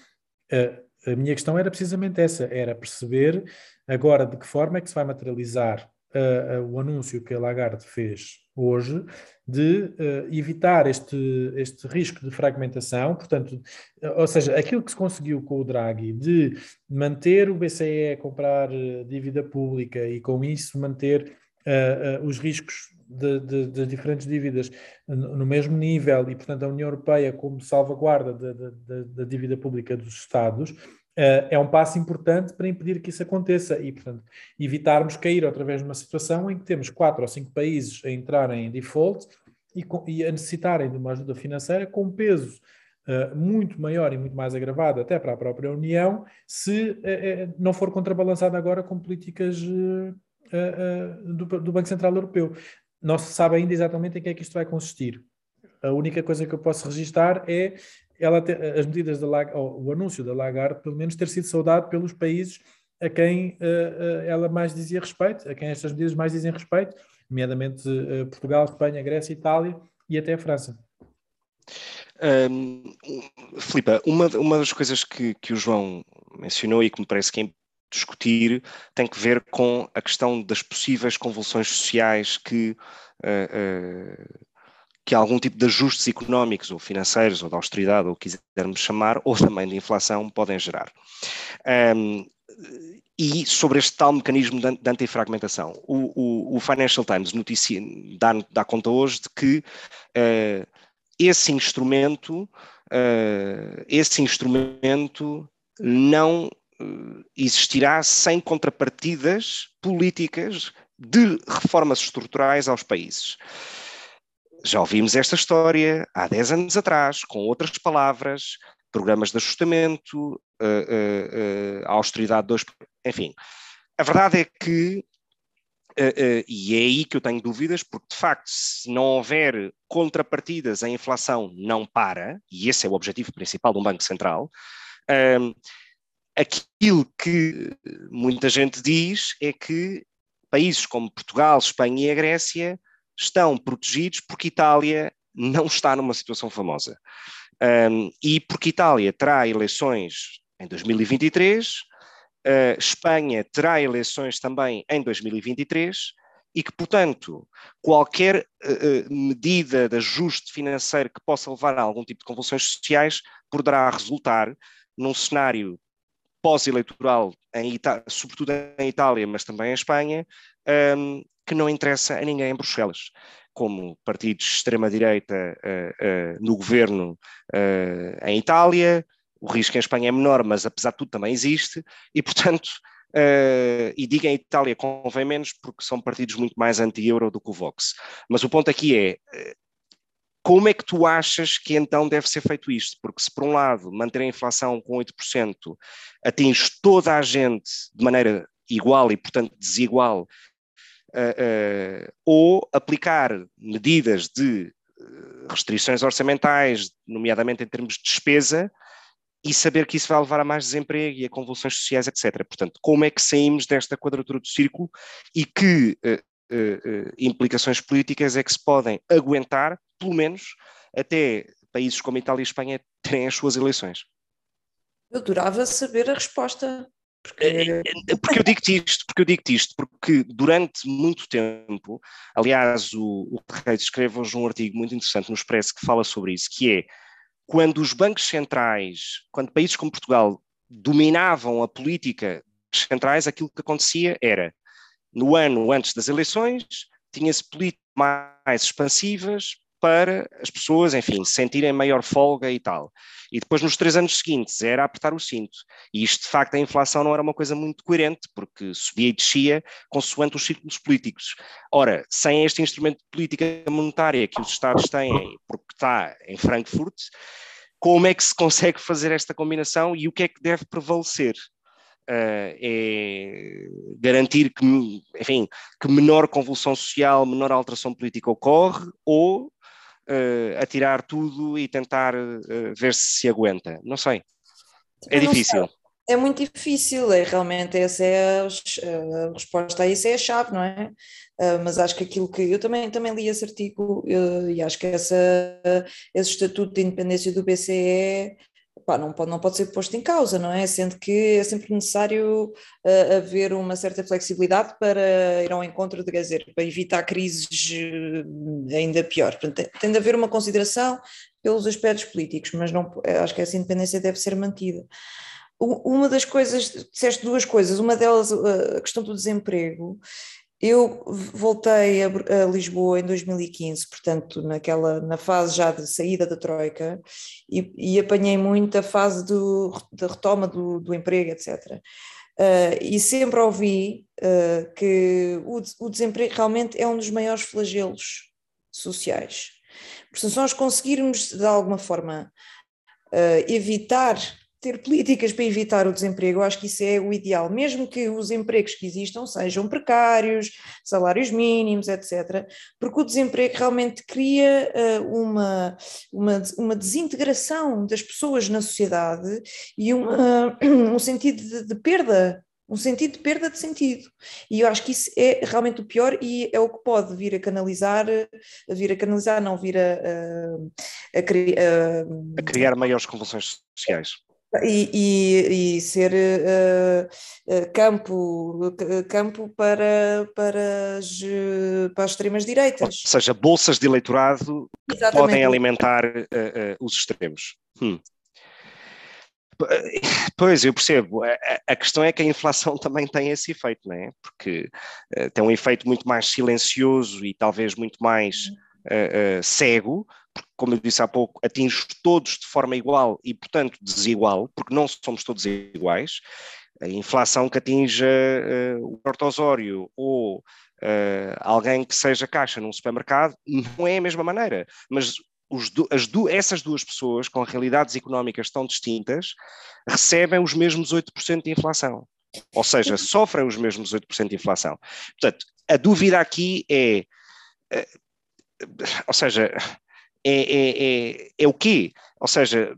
Uh, a minha questão era precisamente essa: era perceber agora de que forma é que se vai materializar uh, uh, o anúncio que a Lagarde fez hoje de evitar este, este risco de fragmentação. Portanto, ou seja, aquilo que se conseguiu com o Draghi de manter o BCE a comprar dívida pública e com isso manter os riscos de, de, de, diferentes dívidas no mesmo nível e, portanto, a União Europeia como salvaguarda da, da, da dívida pública dos Estados, é um passo importante para impedir que isso aconteça e, portanto, evitarmos cair outra vez numa situação em que temos quatro ou cinco países a entrarem em default e, e a necessitarem de uma ajuda financeira com peso uh, muito maior e muito mais agravado até para a própria União, se uh, não for contrabalançado agora com políticas do, do, Banco Central Europeu. Não se sabe ainda exatamente em que é que isto vai consistir. A única coisa que eu posso registar é ela as medidas da o anúncio da Lagarde, pelo menos ter sido saudado pelos países a quem ela mais dizia respeito, a quem estas medidas mais dizem respeito, nomeadamente Portugal, Espanha, Grécia, Itália e até a França. Um, Filipa, uma, uma das coisas que, que o João mencionou e que me parece que é discutir tem que ver com a questão das possíveis convulsões sociais que, uh, uh, que algum tipo de ajustes económicos ou financeiros ou de austeridade, ou quisermos chamar, ou também de inflação, podem gerar. Um, e sobre este tal mecanismo de, antifragmentação. O, o, o, Financial Times dá, dá, conta hoje de que uh, esse instrumento, esse instrumento não existirá sem contrapartidas políticas de reformas estruturais aos países. Já ouvimos esta história há 10 anos atrás, com outras palavras, programas de ajustamento, uh, austeridade 2, enfim. A verdade é que Uh, uh, e é aí que eu tenho dúvidas, porque de facto, se não houver contrapartidas, a inflação não para, e esse é o objetivo principal de um Banco Central. Uh, aquilo que muita gente diz é que países como Portugal, Espanha e a Grécia estão protegidos porque Itália não está numa situação famosa. Um, e porque Itália terá eleições em 2023, Uh, Espanha terá eleições também em 2023 e que, portanto, qualquer uh, medida de ajuste financeiro que possa levar a algum tipo de convulsões sociais poderá resultar num cenário pós-eleitoral, sobretudo em Itália, mas também em Espanha, um, que não interessa a ninguém em Bruxelas como partidos de extrema-direita uh, uh, no governo uh, em Itália, o risco em Espanha é menor, mas apesar de tudo também existe, e portanto, e diga em Itália convém menos porque são partidos muito mais anti-euro do que o Vox. Mas o ponto aqui é, como é que tu achas que então deve ser feito isto? Porque se por um lado manter a inflação com 8% atinge toda a gente de maneira igual e portanto desigual, uh, ou aplicar medidas de restrições orçamentais, nomeadamente em termos de despesa, e saber que isso vai levar a mais desemprego e a convulsões sociais, etc. Portanto, como é que saímos desta quadratura do círculo e que uh, uh, implicações políticas é que se podem aguentar, pelo menos, até países como Itália e Espanha terem as suas eleições? Eu adorava saber a resposta. Porque... porque eu digo-te isto, porque eu digo isto, porque durante muito tempo, aliás, o, o Reis escreve hoje um artigo muito interessante no Expresso que fala sobre isso, que é quando os bancos centrais, quando países como Portugal dominavam a política centrais, aquilo que acontecia era, no ano antes das eleições, tinha-se políticas mais expansivas para as pessoas, enfim, sentirem maior folga e tal. E depois, nos três anos seguintes, era apertar o cinto. E isto, de facto, a inflação não era uma coisa muito coerente, porque subia e descia consoante os círculos políticos. Ora, sem este instrumento de política monetária que os Estados têm, porque está em Frankfurt, como é que se consegue fazer esta combinação e o que é que deve prevalecer? Uh, é garantir que, enfim, que menor convulsão social, menor alteração política ocorre ou uh, atirar tudo e tentar uh, ver se se aguenta. Não sei. É difícil. É muito difícil, é realmente essa é a, a, resposta a isso é a chave, não é? Uh, mas acho que aquilo que eu também, também li esse artigo e acho que essa, esse estatuto de independência do BCE pá, não, pode, não pode ser posto em causa, não é? Sendo que é sempre necessário uh, haver uma certa flexibilidade para ir ao encontro, de, dizer, para evitar crises uh, ainda pior. Portanto, tem de haver uma consideração pelos aspectos políticos, mas não, acho que essa independência deve ser mantida. Uma das coisas, disseste duas coisas, uma delas a questão do desemprego, Eu voltei a, a, Lisboa em 2015, portanto, naquela, na fase já de saída da Troika, e, e apanhei muito a fase do, da retoma do, do emprego, etc. Uh, e sempre ouvi uh, que o, o, desemprego realmente é um dos maiores flagelos sociais. Portanto, se nós conseguirmos de alguma forma uh, evitar ter políticas para evitar o desemprego, eu acho que isso é o ideal, mesmo que os empregos que existam sejam precários, salários mínimos, etc., porque o desemprego realmente cria uh, uma, uma, uma desintegração das pessoas na sociedade e uma, um sentido de, de perda um sentido de perda de sentido. E eu acho que isso é realmente o pior e é o que pode vir a canalizar, a vir a canalizar, não vir a, a, a, a, a criar maiores convulsões sociais. E, e, e ser uh, uh, campo, campo para, para, as, para as extremas direitas. Ou seja, bolsas de eleitorado que Exatamente. podem alimentar uh, os extremos. Hum. Pois, eu percebo. A, a, questão é que a inflação também tem esse efeito, não é? Porque tem um efeito muito mais silencioso e talvez muito mais uhum. cego, como eu disse há pouco, atinge todos de forma igual e, portanto, desigual, porque não somos todos iguais. A inflação que atinja uh, o ortosório ou uh, alguém que seja caixa num supermercado não é a mesma maneira, mas do, essas duas pessoas, com realidades económicas tão distintas, recebem os mesmos 8% de inflação. Ou seja, sofrem os mesmos 8% de inflação. Portanto, a dúvida aqui é. Uh, ou seja, é, é, é, é o quê? Ou seja,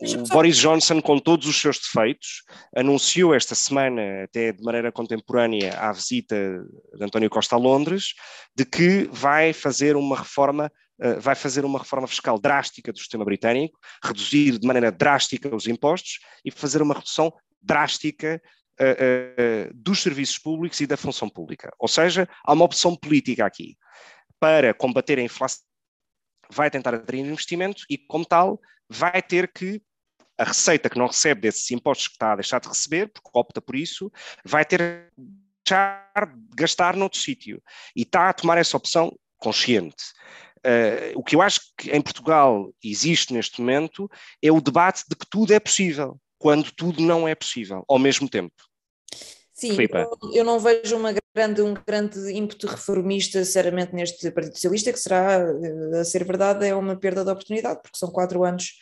o Boris Johnson, com todos os seus defeitos, anunciou esta semana, até de maneira contemporânea, à visita de António Costa a Londres, de que vai fazer uma reforma, uh, vai fazer uma reforma fiscal drástica do sistema britânico, reduzir de maneira drástica os impostos e fazer uma redução drástica uh, uh, dos serviços públicos e da função pública. Ou seja, há uma opção política aqui para combater a inflação vai tentar atrair investimento e, como tal, vai ter que a receita que não recebe desses impostos que está a deixar de receber, porque opta por isso, vai ter que deixar de gastar noutro sítio. E está a tomar essa opção consciente. Uh, o que eu acho que em Portugal existe neste momento é o debate de que tudo é possível, quando tudo não é possível, ao mesmo tempo. Sim, eu, eu, não vejo uma grande, um grande ímpeto reformista, sinceramente, neste Partido Socialista, que será, eh, a ser verdade, é uma perda de oportunidade, porque são quatro anos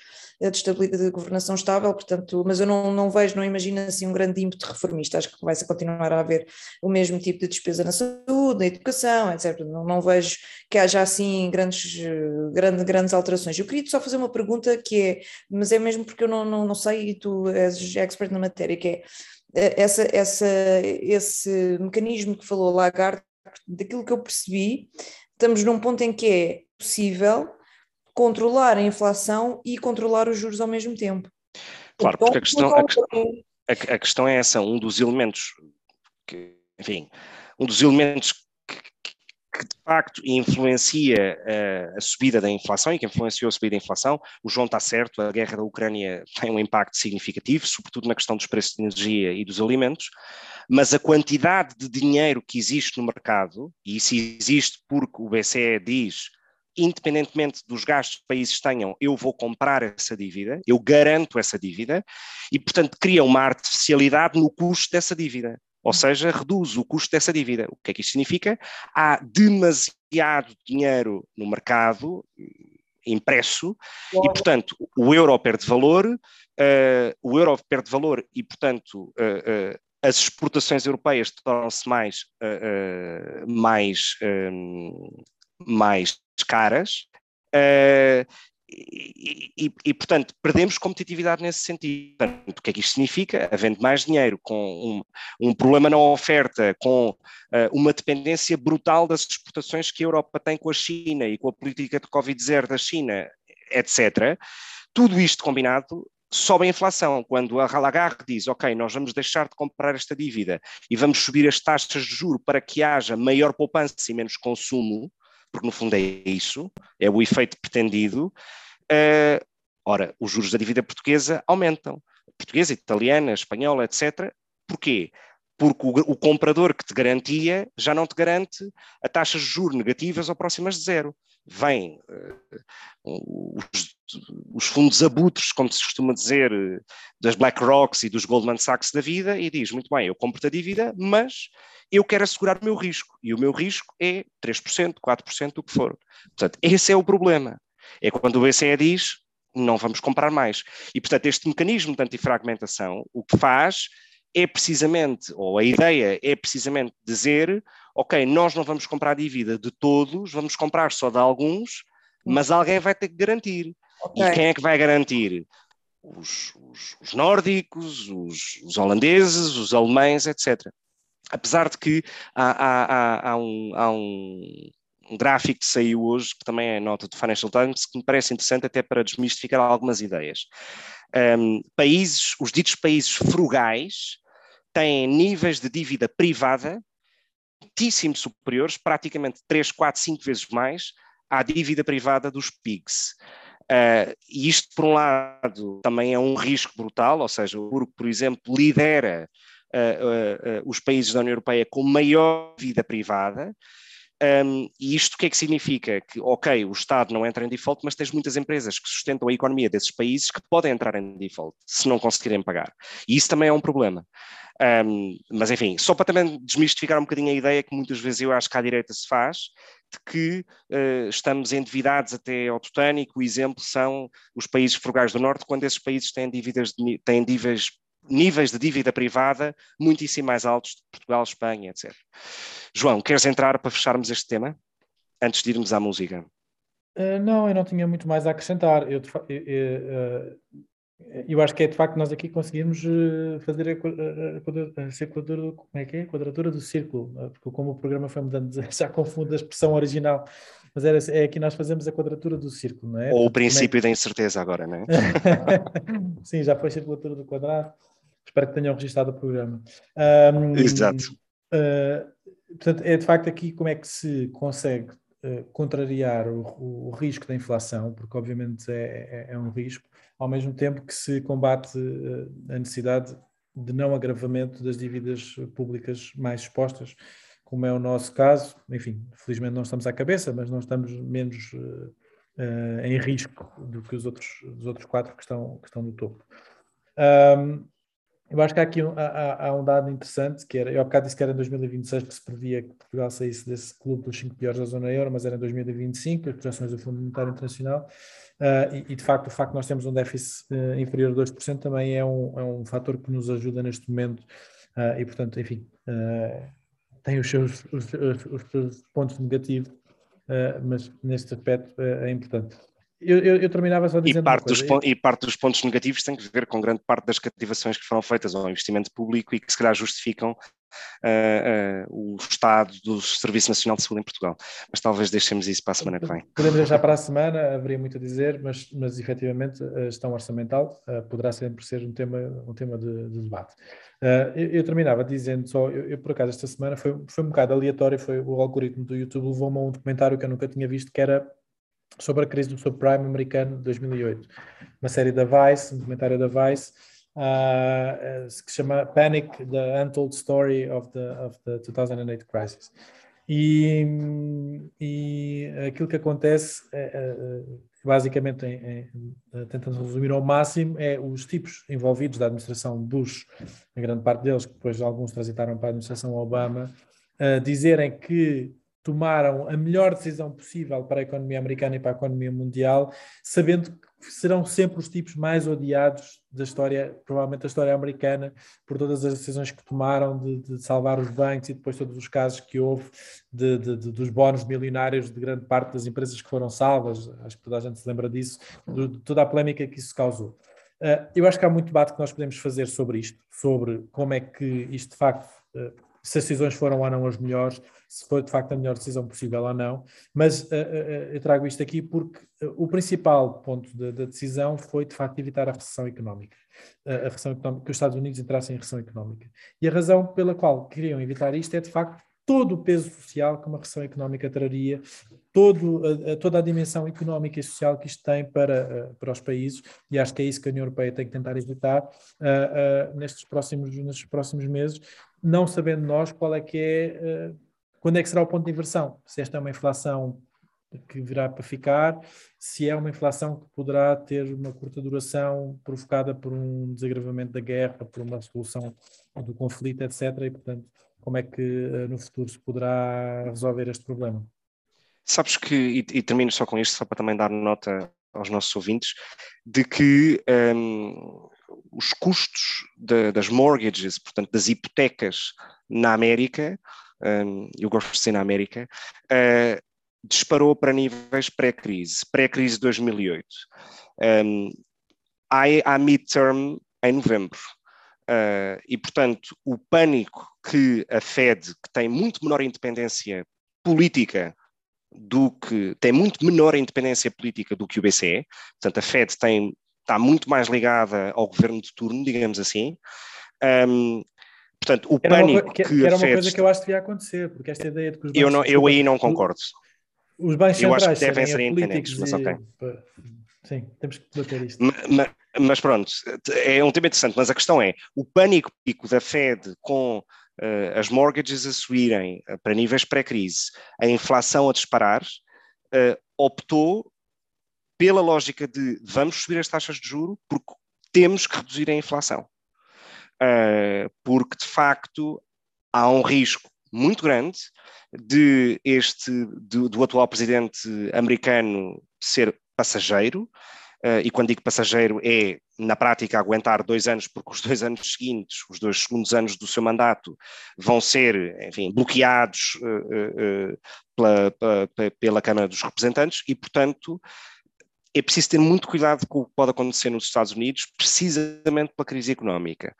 eh, de estabilidade de governação estável, portanto, mas eu não, não vejo, não imagino assim um grande ímpeto reformista, acho que vai -se continuar a haver o mesmo tipo de despesa na saúde, na educação, etc. Não, não vejo que haja assim grandes, grande, grandes alterações. Eu queria só fazer uma pergunta que é, mas é mesmo porque eu não, não, não sei e tu és expert na matéria, que é essa, essa, esse mecanismo que falou Lagarde, daquilo que eu percebi, estamos num ponto em que é possível controlar a inflação e controlar os juros ao mesmo tempo. Claro, então, porque a questão, a, questão, a, a questão é essa, um dos elementos que, enfim, um dos elementos que de facto influencia uh, a subida da inflação e que influenciou a subida da inflação. O João está certo, a guerra da Ucrânia tem um impacto significativo, sobretudo na questão dos preços de energia e dos alimentos, mas a quantidade de dinheiro que existe no mercado, e isso existe porque o BCE diz independentemente dos gastos que países tenham, eu vou comprar essa dívida, eu garanto essa dívida, e, portanto, cria uma artificialidade no custo dessa dívida ou seja, reduz o custo dessa dívida. O que é que isto significa? Há demasiado dinheiro no mercado impresso e, portanto, o euro perde valor, uh, o euro perde valor e, portanto, uh, uh, as exportações europeias tornam-se mais, mais, mais caras. E, e, e, portanto, perdemos competitividade nesse sentido. Portanto, o que é que isto significa? Havendo mais dinheiro, com um, um problema na oferta, com uh, uma dependência brutal das exportações que a Europa tem com a China e com a política de Covid-0 da China, etc., tudo isto combinado sobe a inflação. Quando a Lagarde diz, ok, nós vamos deixar de comprar esta dívida e vamos subir as taxas de juro para que haja maior poupança e menos consumo, porque no fundo é isso, é o efeito pretendido, Uh, ora, os juros da dívida portuguesa aumentam. Portuguesa, italiana, espanhola, etc. Porquê? porque o, o, comprador que te garantia já não te garante a taxas de juros negativas ou próximas de zero. Vêm uh, os, os, fundos abutres, como se costuma dizer, das BlackRocks e dos Goldman Sachs da vida e diz, muito bem, eu compro-te a dívida, mas eu quero assegurar o meu risco, e o meu risco é 3%, 4%, o que for. Portanto, esse é o problema. É quando o BCE diz, não vamos comprar mais. E, portanto, este mecanismo de antifragmentação, o que faz é precisamente, ou a ideia é precisamente dizer, ok, nós não vamos comprar dívida de todos, vamos comprar só de alguns, mas alguém vai ter que garantir. Okay. E quem é que vai garantir? Os, os, os nórdicos, os, os, holandeses, os alemães, etc. Apesar de que há, há, há, há um, um, um, gráfico que saiu hoje, que também é nota do Financial Times, que me parece interessante até para desmistificar algumas ideias. Um, países, os ditos países frugais, têm níveis de dívida privada muitíssimo superiores, praticamente 3, 4, 5 vezes mais, à dívida privada dos PIGs. Uh, e isto, por um lado, também é um risco brutal, ou seja, o Burgo, por exemplo, lidera uh, uh, os países da União Europeia com maior dívida privada, um, e isto o que é que significa? Que, ok, o Estado não entra em default, mas tens muitas empresas que sustentam a economia desses países que podem entrar em default se não conseguirem pagar. E isso também é um problema. Um, mas enfim, só para também desmistificar um bocadinho a ideia que muitas vezes eu acho que à direita se faz, de que uh, estamos endividados até ao tutânico, o exemplo são os países frugais do Norte, quando esses países têm dívidas, têm dívidas níveis de dívida privada muitíssimo mais altos de Portugal, Espanha, etc. João, queres entrar para fecharmos este tema? Antes de irmos à música. Uh, não, eu não tinha muito mais a acrescentar. Eu, eu, eu, uh, eu, acho que é de facto nós aqui conseguimos uh, fazer a, a, a, a, quadratura, como é que é? quadratura do círculo, porque como o programa foi mudando, já confundo a expressão original, mas era, é aqui nós fazemos a quadratura do círculo, não é? Ou o princípio é? da incerteza agora, não é? Sim, já foi a circulatura do quadrado. Espero que tenham registado o programa. Um, Exato. Uh, portanto, é de facto aqui como é que se consegue uh, contrariar o, o, risco da inflação, porque obviamente é, é, é, um risco, ao mesmo tempo que se combate uh, a necessidade de não agravamento das dívidas públicas mais expostas, como é o nosso caso. Enfim, felizmente não estamos à cabeça, mas não estamos menos em risco do que os outros, os outros quatro que estão, que estão no topo. Um, eu acho que há aqui um, há, há, um dado interessante, que era, eu há bocado disse que era em 2026 que se previa que Portugal saísse desse clube dos cinco piores da zona euro, mas era em 2025, as projeções do Fundo Monetário Internacional, uh, e, e, de facto o facto de nós termos um déficit uh, inferior a 2% também é um, é um fator que nos ajuda neste momento, uh, e portanto, enfim, tem os seus, os, os, os seus pontos negativos, mas neste aspecto é importante. Eu, eu, eu, terminava só dizendo. E parte, dos, e parte dos pontos negativos tem que ver com grande parte das cativações que foram feitas ao investimento público e que se calhar justificam uh, uh, o estado do Serviço Nacional de Saúde em Portugal. Mas talvez deixemos isso para a semana que vem. Podemos deixar para a semana, haveria muito a dizer, mas, mas efetivamente a gestão orçamental uh, poderá sempre ser um tema, um tema de, de debate. Eu, eu, terminava dizendo só, eu, eu, por acaso esta semana foi, foi um bocado aleatório, foi o algoritmo do YouTube levou-me a um documentário que eu nunca tinha visto, que era sobre a crise do subprime americano de 2008. Uma série da Vice, um documentário da Vice, uh, que se chama Panic, The Untold Story of the, of the 2008 Crisis. E, e aquilo que acontece, é, é, basicamente, em, em, tentando resumir ao máximo, é os tipos envolvidos da administração Bush, a grande parte deles, que depois alguns transitaram para a administração Obama, uh, dizerem que tomaram a melhor decisão possível para a economia americana e para a economia mundial, sabendo que serão sempre os tipos mais odiados da história, provavelmente da história americana, por todas as decisões que tomaram de, de salvar os bancos e depois todos os casos que houve de, de, dos bónus milionários de grande parte das empresas que foram salvas, acho que toda a gente se lembra disso, de, toda a polémica que isso causou. Uh, eu acho que há muito debate que nós podemos fazer sobre isto, sobre como é que isto de facto uh, se as decisões foram ou não as melhores, se foi de facto a melhor decisão possível ou não, mas uh, uh, eu trago isto aqui porque o principal ponto da decisão foi de facto evitar a recessão económica, a recessão económica, que os Estados Unidos entrassem em recessão económica. E a razão pela qual queriam evitar isto é de facto todo o peso social que uma recessão económica traria, todo, toda a dimensão económica e social que isto tem para, para os países, e acho que é isso que a União Europeia tem que tentar evitar uh, uh, nestes, próximos, nestes próximos meses, não sabendo nós qual é que é, uh, quando é que será o ponto de inversão. Se esta é uma inflação que virá para ficar, se é uma inflação que poderá ter uma curta duração provocada por um desagravamento da guerra, por uma solução do conflito, etc. E, portanto, como é que uh, no futuro se poderá resolver este problema? Sabes que, e, e termino só com isto, só para também dar nota aos nossos ouvintes, de que um, os custos de, das mortgages, portanto, das hipotecas na América, um, eu gosto de na América, uh, disparou para níveis pré-crise, pré-crise de 2008. Um, há, há midterm em novembro. Uh, e, portanto, o pânico que a Fed, que tem muito menor independência política do que tem muito menor independência política do que o BCE, portanto a Fed tem, está muito mais ligada ao governo de turno, digamos assim. Um, portanto, o era pânico uma, que, que era uma coisa que eu acho que devia acontecer, porque esta ideia de que os eu, não, eu aí não concordo. Os bancos eu acho que devem ser independentes, mas ok. Sim, temos que debater isto. Mas, mas pronto, é um tema interessante, mas a questão é, o pânico da Fed com uh, as mortgages a subirem uh, para níveis pré-crise, a inflação a disparar, uh, optou pela lógica de vamos subir as taxas de juro porque temos que reduzir a inflação. porque, de facto, há um risco muito grande de este do, do atual presidente americano ser passageiro, Uh, e quando digo passageiro é, na prática, aguentar dois anos, porque os dois anos seguintes, os dois segundos anos do seu mandato, vão ser, enfim, bloqueados uh, uh, pela, pela, pela, Câmara dos Representantes e, portanto, é preciso ter muito cuidado com o que pode acontecer nos Estados Unidos, precisamente pela crise económica.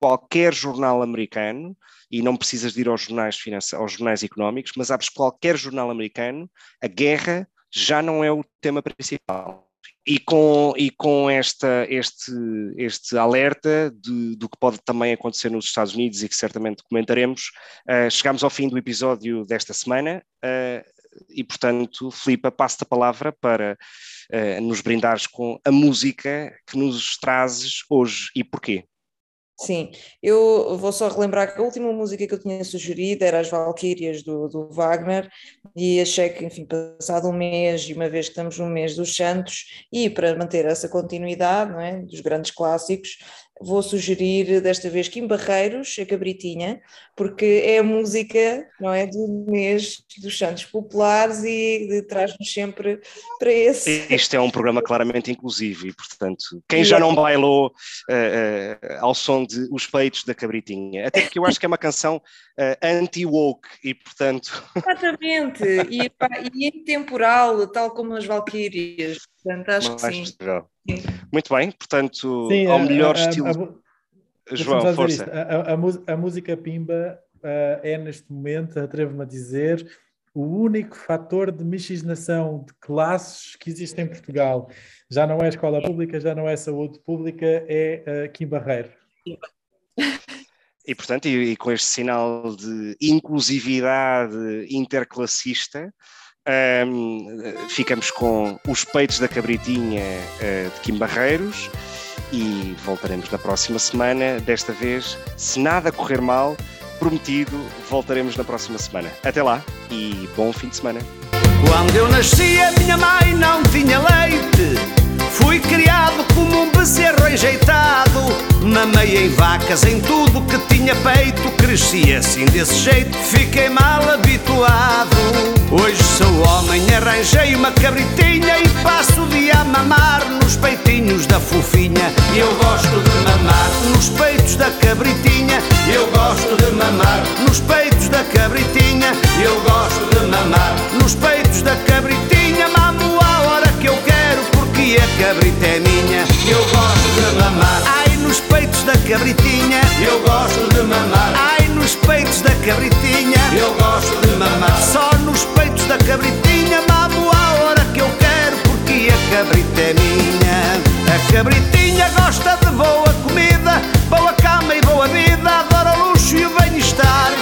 qualquer jornal americano, e não precisas de ir aos jornais, aos jornais económicos, mas sabes qualquer jornal americano, a guerra já não é o tema principal e com, e com esta, este, este alerta de, do que pode também acontecer nos Estados Unidos e que certamente comentaremos, uh, chegamos ao fim do episódio desta semana uh, e, portanto, Filipa, passo-te a palavra para uh, nos brindares com a música que nos trazes hoje e porquê. Sim, eu vou só relembrar que a última música que eu tinha sugerido era As Valquírias do, do Wagner e achei que, enfim, passado um mês e uma vez que estamos no mês dos Santos e para manter essa continuidade não é, dos grandes clássicos, vou sugerir desta vez Kim Barreiros, a Cabritinha, porque é a música não é, do mês dos Santos Populares e traz-nos sempre para esse. Isto é um programa claramente inclusivo e, portanto, quem já é... não bailou uh, uh, ao som de Os Peitos da Cabritinha, até porque eu acho que é uma canção uh, anti-woke e, portanto. Exatamente, e, pá, e intemporal, tal como as Valquírias, portanto, acho Mais que sim. Possível. Muito bem, portanto, Sim, ao melhor a, estilo. A, a, João, força. A, música Pimba uh, é, neste momento, atrevo-me a dizer, o único fator de miscigenação de classes que existe em Portugal. Já não é escola pública, já não é saúde pública, é uh, Kim Barreiro. E, portanto, e, e com este sinal de inclusividade interclassista, um, ficamos com os peitos da cabritinha uh, de Kim Barreiros e voltaremos na próxima semana. Desta vez, se nada correr mal, prometido, voltaremos na próxima semana. Até lá e bom fim de semana. Quando eu nasci, a minha mãe não tinha leite. Fui criado como um bezerro enjeitado Mamei em vacas, em tudo que tinha peito Cresci assim desse jeito, fiquei mal habituado Hoje sou homem, arranjei uma cabritinha E passo o dia a mamar nos peitinhos da fofinha Eu gosto de mamar nos peitos da cabritinha Eu gosto de mamar nos peitos da cabritinha Eu gosto de mamar nos peitos da cabritinha Mamo a hora que eu quero e a cabrita é minha. Eu gosto de mamar. Ai, nos peitos da cabritinha. Eu gosto de mamar. Ai, nos peitos cabritinha. Eu gosto de mamar. Só nos peitos da cabritinha mamo a hora que eu quero, porque a cabrita é minha. A cabritinha gosta de boa comida, boa cama e boa vida, adora o luxo e o bem-estar.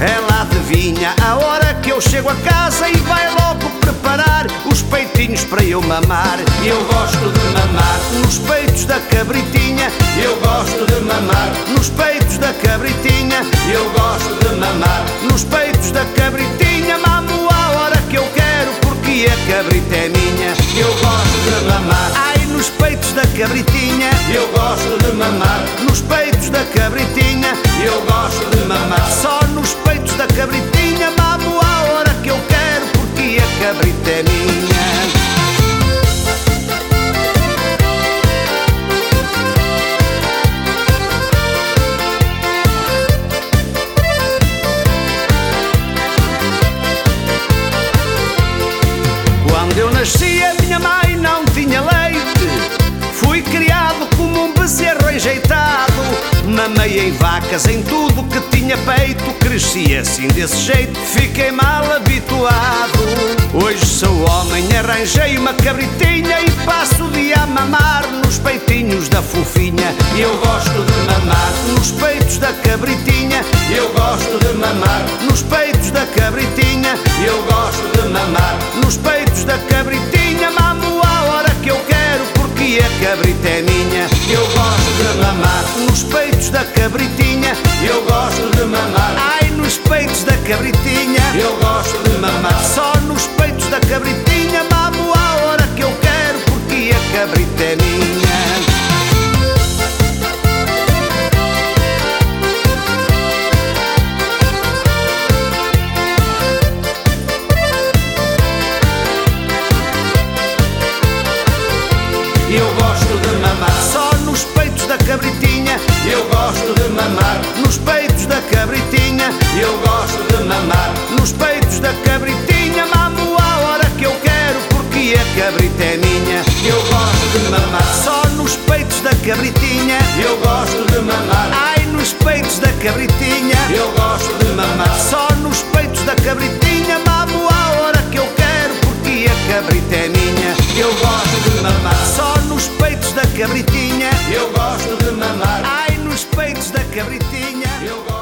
Ela adivinha a hora que eu chego a casa e vai logo preparar os peitinhos para eu mamar. Eu gosto de mamar nos peitos da cabritinha. Eu gosto de mamar nos peitos da cabritinha. Eu gosto de mamar nos peitos da cabritinha. Mamo a hora que eu quero porque a cabrita é minha. Eu gosto de mamar. Ai, nos peitos da cabritinha. Eu gosto de mamar nos peitos da cabritinha. Eu gosto de mamar só nos peitos da cabritinha. Mamo a hora que eu quero porque a cabrita é minha. Mamei em vacas, em tudo que tinha peito Cresci assim desse jeito, fiquei mal habituado. Hoje sou homem, arranjei uma cabritinha E passo o dia a mamar nos peitinhos da fofinha. Eu gosto de mamar nos peitos da cabritinha. Eu gosto de mamar nos peitos da cabritinha. Eu gosto de mamar nos peitos da cabritinha. Mamo a hora que eu quero porque a cabrita é minha cabritinha Eu gosto de mamar. Ai, nos peitos da cabritinha. Eu gosto de mamar. Só nos peitos da cabritinha Mamo a hora que eu quero porque a cabrita é minha cabrita é minha, eu gosto de mamar. Só nos peitos da cabritinha, eu gosto de mamar. Ai, nos peitos da cabritinha, eu gosto de mamar. Só nos peitos da cabritinha, mamo a hora que eu quero, porque a cabrita é minha, eu gosto de mamar. Só nos peitos da cabritinha, eu gosto de mamar. Ai, nos peitos da cabritinha, eu gosto